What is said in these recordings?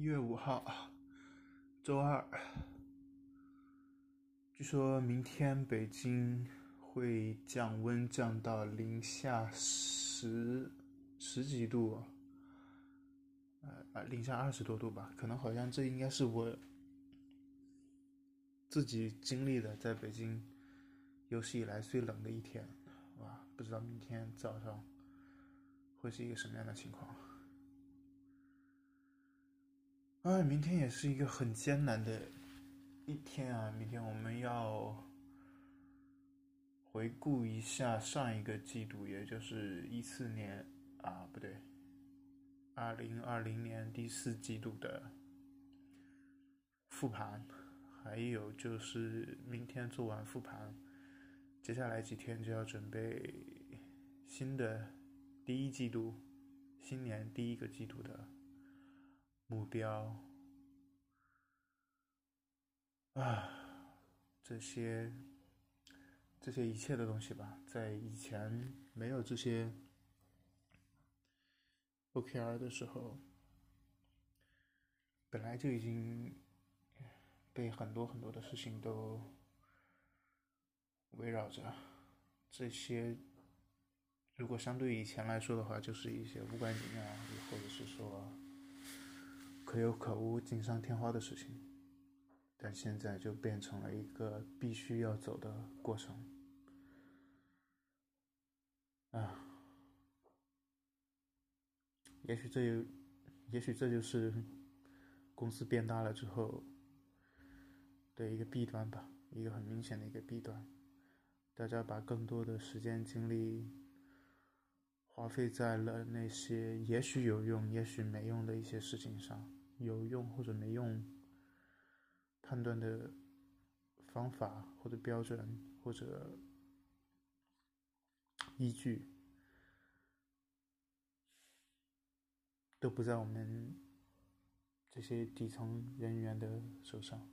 一月五号，周二。据说明天北京会降温，降到零下十十几度，呃，零下二十多度吧。可能好像这应该是我自己经历的在北京有史以来最冷的一天。哇，不知道明天早上会是一个什么样的情况。啊，明天也是一个很艰难的一天啊！明天我们要回顾一下上一个季度，也就是一四年啊，不对，二零二零年第四季度的复盘，还有就是明天做完复盘，接下来几天就要准备新的第一季度，新年第一个季度的。目标啊，这些这些一切的东西吧，在以前没有这些 OKR 的时候，本来就已经被很多很多的事情都围绕着。这些如果相对以前来说的话，就是一些无关紧要，或者是说。可有可无、锦上添花的事情，但现在就变成了一个必须要走的过程。啊，也许这有，也许这就是公司变大了之后的一个弊端吧，一个很明显的一个弊端。大家把更多的时间精力花费在了那些也许有用、也许没用的一些事情上。有用或者没用，判断的方法或者标准或者依据，都不在我们这些底层人员的手上。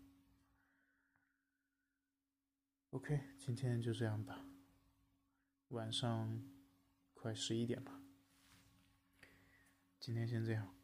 OK，今天就这样吧，晚上快十一点了，今天先这样。